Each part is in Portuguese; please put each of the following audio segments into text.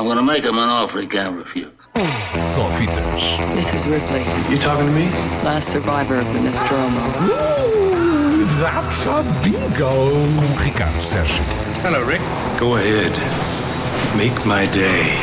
I'm gonna make him an offer he can't refuse. Só fitas. This is Ripley, You talking to me? last survivor of the Nostromo. Ooh, that's a bingo. Com Ricardo Sérgio. Hello, Rick. Go ahead. Make my day.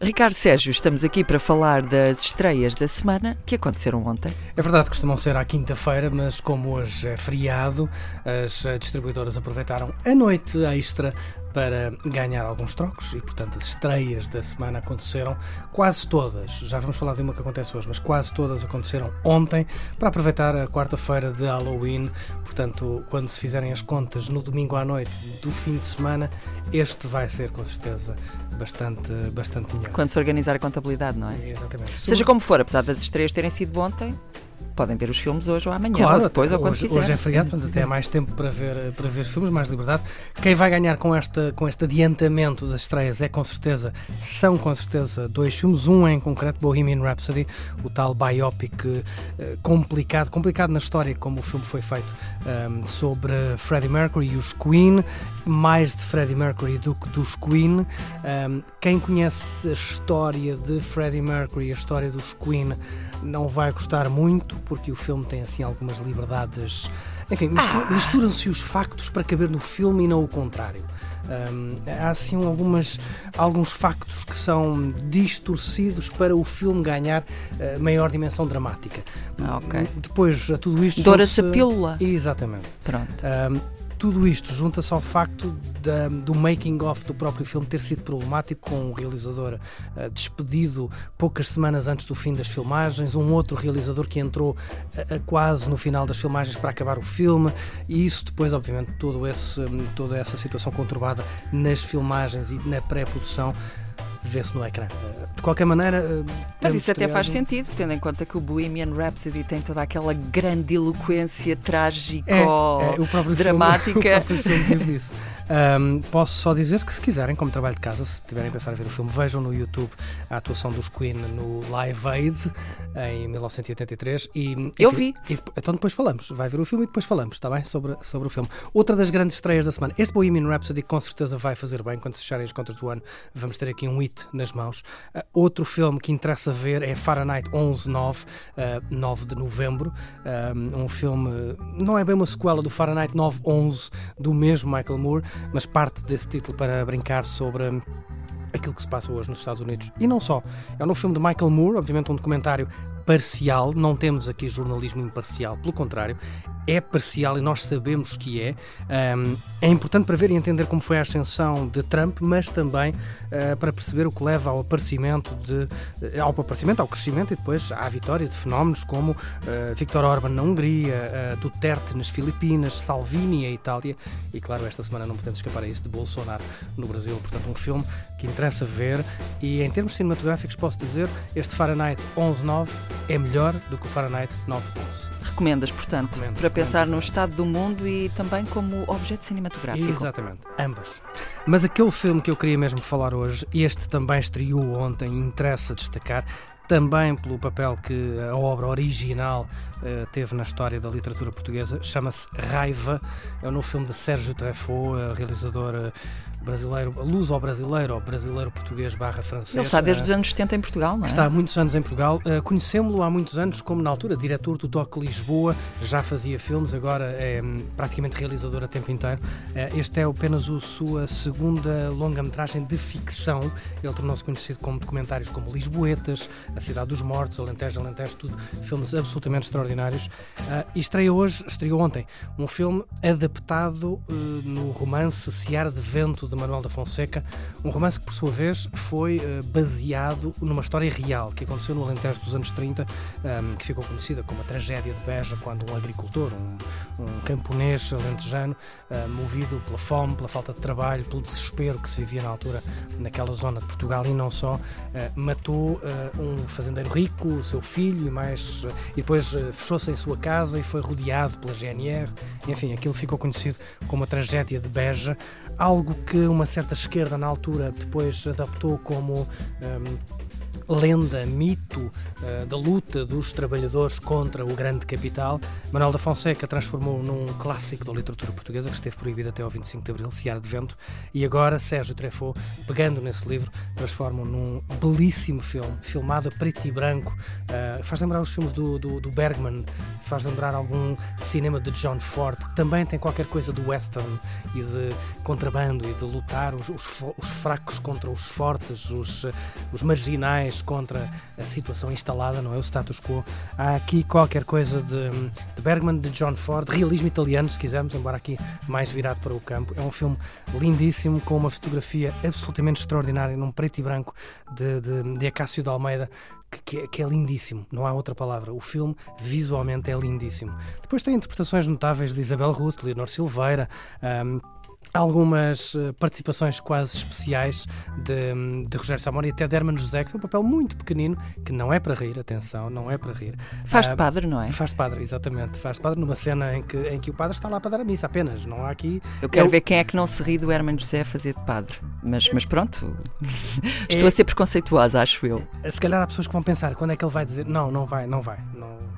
Ricardo Sérgio, estamos aqui para falar das estreias da semana que aconteceram ontem. É verdade que costumam ser à quinta-feira, mas como hoje é feriado, as eh, distribuidoras aproveitaram a noite extra para ganhar alguns trocos e, portanto, as estreias da semana aconteceram quase todas. Já vamos falar de uma que acontece hoje, mas quase todas aconteceram ontem para aproveitar a quarta-feira de Halloween. Portanto, quando se fizerem as contas no domingo à noite do fim de semana, este vai ser com certeza bastante, bastante melhor. Quando se organizar a contabilidade, não é? Exatamente. Seja como for, apesar das estreias terem sido ontem, podem ver os filmes hoje ou amanhã, Claro, ou depois, ou quando hoje, quiserem. hoje é feriado, portanto até há mais tempo para ver, para ver filmes, mais liberdade. Quem vai ganhar com, esta, com este adiantamento das estreias é com certeza, são com certeza dois filmes, um em concreto, Bohemian Rhapsody, o tal biopic eh, complicado, complicado na história como o filme foi feito ehm, sobre Freddie Mercury e os Queen, mais de Freddie Mercury do que dos Queen. Ehm, quem conhece a história de Freddie Mercury e a história dos Queen não vai gostar muito, porque o filme tem assim algumas liberdades. Enfim, mistu- misturam-se os factos para caber no filme e não o contrário. Hum, há assim algumas, alguns factos que são distorcidos para o filme ganhar eh, maior dimensão dramática. Ah, ok. Depois, a tudo isto. Doura-se a pílula. Exatamente. Pronto. Um, tudo isto junta-se ao facto da- do making-of do próprio filme ter sido problemático, com o realizador uh, despedido poucas semanas antes do fim das filmagens, um outro realizador que entrou uh, quase no final das filmagens para acabar o filme, e isso depois, obviamente, todo esse, toda essa situação conturbada nas filmagens e na pré-produção vê-se no ecrã. Uh, de qualquer maneira. uh, Mas isso até faz sentido, tendo em conta que o Bohemian Rhapsody tem toda aquela grandiloquência trágico É, é, o próprio dramática. Filme, o próprio filme vive disso. Um, posso só dizer que se quiserem, como trabalho de casa, se tiverem a pensar em ver o filme, vejam no YouTube a atuação dos Queen no Live Aid em 1983 e Eu vi. e- então depois falamos, vai ver o filme e depois falamos, está bem? Sobre, sobre o filme. Outra das grandes estreias da semana. Este Bohemian Rhapsody com certeza vai fazer bem quando se fecharem as contas do ano. Vamos ter aqui um hit nas mãos. Uh, outro filme que interessa ver é Fahrenheit 11.9, uh, 9 de novembro. Um, um filme, não é bem uma sequela do Fahrenheit 9.11 do mesmo Michael Moore, mas parte desse título para brincar sobre aquilo que se passa hoje nos Estados Unidos. E não só. É um novo filme de Michael Moore, obviamente um documentário parcial, não temos aqui jornalismo imparcial, pelo contrário, é parcial e nós sabemos que é. Um, é importante para ver e entender como foi a ascensão de Trump, mas também uh, para perceber o que leva ao aparecimento, de, eh, ao aparecimento, ao crescimento e depois à vitória de fenómenos como uh, Viktor Orban na Hungria, uh, Duterte nas Filipinas, Salvini em Itália e, claro, esta semana não podemos escapar a isso de Bolsonaro no Brasil. Portanto, um filme que interessa ver e, em termos cinematográficos, posso dizer este Fahrenheit 11.9 é melhor do que o Fahrenheit 9.11. Recomendas, portanto, Recomendo, para pensar recomendo. no estado do mundo e também como objeto cinematográfico. Exatamente, ambas. Mas aquele filme que eu queria mesmo falar hoje, este também estreou ontem, interessa destacar, também pelo papel que a obra original eh, teve na história da literatura portuguesa, chama-se Raiva, é um novo filme de Sérgio Treffaut, eh, realizador eh, brasileiro, luso-brasileiro ou brasileiro-português barra francês. Ele está desde os anos 70 em Portugal, não é? Está há muitos anos em Portugal. Conhecemos-lo há muitos anos como, na altura, diretor do DOC Lisboa. Já fazia filmes, agora é hum, praticamente realizador a tempo inteiro. Este é apenas a sua segunda longa-metragem de ficção. Ele tornou-se conhecido como documentários como Lisboetas, A Cidade dos Mortos, Alentejo, Alentejo, tudo filmes absolutamente extraordinários. Uh, e estreia hoje, estreou ontem, um filme adaptado uh, no romance Seara de Vento de Manuel da Fonseca, um romance que, por sua vez, foi uh, baseado numa história real que aconteceu no Alentejo dos anos 30, um, que ficou conhecida como a tragédia de Beja, quando um agricultor, um, um camponês alentejano, uh, movido pela fome, pela falta de trabalho, pelo desespero que se vivia na altura naquela zona de Portugal e não só, matou uh, um fazendeiro rico, o seu filho e mais, uh, e depois uh, fechou-se em sua casa e foi rodeado pela GNR. Enfim, aquilo ficou conhecido como a tragédia de Beja, algo que uma certa esquerda na altura depois adaptou como um, lenda, mito uh, da luta dos trabalhadores contra o grande capital, Manuel da Fonseca transformou num clássico da literatura portuguesa que esteve proibido até ao 25 de Abril, Seara de Vento, e agora Sérgio Treffaut, pegando nesse livro, transforma num belíssimo filme, filmado a preto e branco, uh, faz lembrar os filmes do, do, do, Bergman, faz lembrar algum cinema de John Ford, também tem qualquer coisa do western e de contrabando e de lutar os, os, os fracos contra os fortes, os, os marginais contra a situação instalada, não é? O status quo. Há aqui qualquer coisa de, de Bergman, de John Ford, realismo italiano, se quisermos, embora aqui mais virado para o campo. É um filme lindíssimo, com uma fotografia absolutamente extraordinária, num preto e branco de, de, de Acácio de Almeida, que, é, que, é, lindíssimo, não há outra palavra. O filme visualmente é lindíssimo. Depois tem interpretações notáveis de Isabel Ruth, Leonor Silveira. Um, algumas eh, participações quase especiais de, de Rogério Samora e até de Hermano José, que tem um papel muito pequenino, que não é para rir, atenção, não é para rir. Faz de ah, padre, não é? Faz de padre, exatamente. Faz de padre numa cena em que, em que o padre está lá para dar a missa apenas, não há aqui... Eu quero Eu... ver quem é que não se ri do Hermano José a fazer de padre, mas, mas pronto, estou é... a ser preconceituosa, acho eu. Se calhar há pessoas que vão pensar, quando é que ele vai dizer, não, não vai, não vai.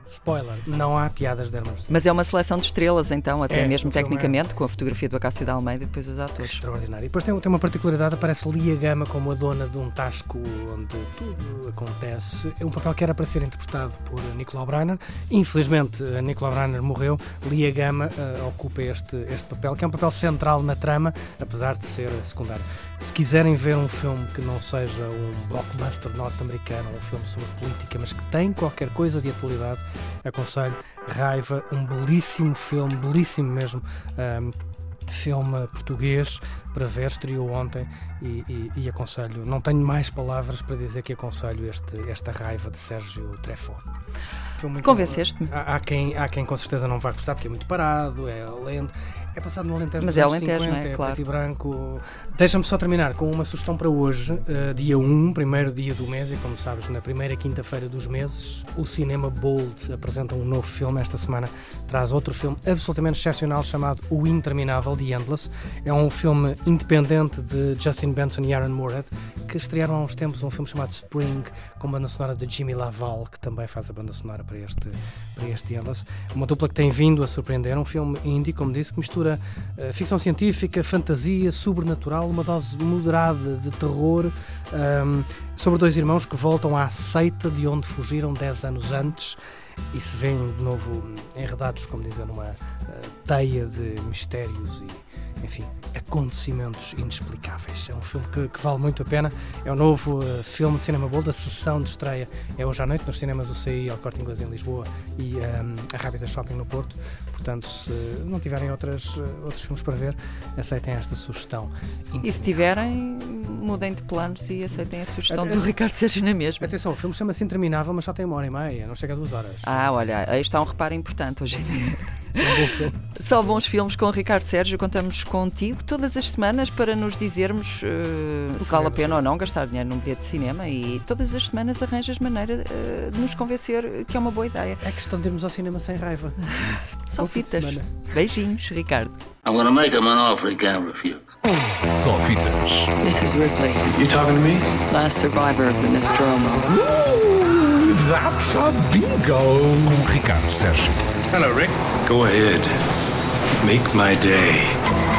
Spoiler, não há piadas de Hermano José. Mas é uma seleção de estrelas, então, até é, mesmo é. tecnicamente, é... com a fotografia do Acácio da Almeida e depois os atores. Extraordinário. E depois tem, tem uma particularidade, aparece Lia Gama como a dona de um tasco onde tudo acontece. É um papel que era para ser interpretado por Nicolau Breiner. Infelizmente, Nicolau Breiner morreu. Lia Gama uh, ocupa este, este papel, que é um papel central na trama, apesar de ser secundário. Se quiserem ver um filme que não seja um blockbuster norte-americano, um filme sobre política, mas que tem qualquer coisa de atualidade, aconselho Raiva, um belíssimo filme, belíssimo mesmo. Um, filme português para ver, estreou ontem e, e, e, aconselho, não tenho mais palavras para dizer que aconselho este, esta raiva de Sérgio Treffaut. Convenceste-me. Há, há, quem, há quem com certeza não vai gostar porque é muito parado, é lento. É passado no Alentejo Mas é Alentejo, 50, não é? é claro. preto e branco. Deixa-me só terminar com uma sugestão para hoje, uh, dia 1, primeiro dia do mês, e como sabes, na primeira quinta-feira dos meses, o Cinema Bold apresenta um novo filme. Esta semana traz outro filme absolutamente excepcional chamado O Interminável, The Endless. É um filme independente de Justin Benson e Aaron Moorhead, que estrearam há uns tempos um filme chamado Spring, com banda sonora de Jimmy Laval, que também faz a banda sonora para este, para este Endless. Uma dupla que tem vindo a surpreender, um filme indie, como disse, que mistura uh, ficção científica, fantasia, sobrenatural, uma dose moderada de terror um, ehm, sobre dois irmãos que voltam à seita de onde fugiram 10 anos antes e se veem de novo enredados, como dizem, numa uh, teia de mistérios e enfim, acontecimentos inexplicáveis. É um filme que, que vale muito a pena. É o novo uh, filme de Cinema Bold. A sessão de estreia é hoje à noite nos cinemas do CI, ao Corte Inglês em Lisboa e um, ehm, a Rábida Shopping no Porto. Portanto, se não tiverem outras, uh, outros filmes para ver, aceitem esta sugestão. E se tiverem, mudem de planos e aceitem a sugestão do Ricardo Sérgio na mesma. Atenção, o filme chama-se Interminável, mas só tem uma hora e meia, não chega a duas horas. Ah, olha, aí está um reparo importante hoje em dia. Só bons filmes com o Ricardo Sérgio. Contamos contigo todas as semanas para nos dizermos uh, se vale a pena ou não gastar dinheiro num bilhete de cinema e todas as semanas arranjas maneira uh, de nos convencer que é uma boa ideia. É questão de irmos ao cinema sem raiva. Só fitas. Beijinhos, Ricardo. I'm gonna make him an offer he can't refuse. Só fitas. This is Ripley. You talking to me? Last survivor of the Nostromo. Ooh, that's a bingo. Com Ricardo Sérgio. Hello, Rick. Go ahead. Make my day.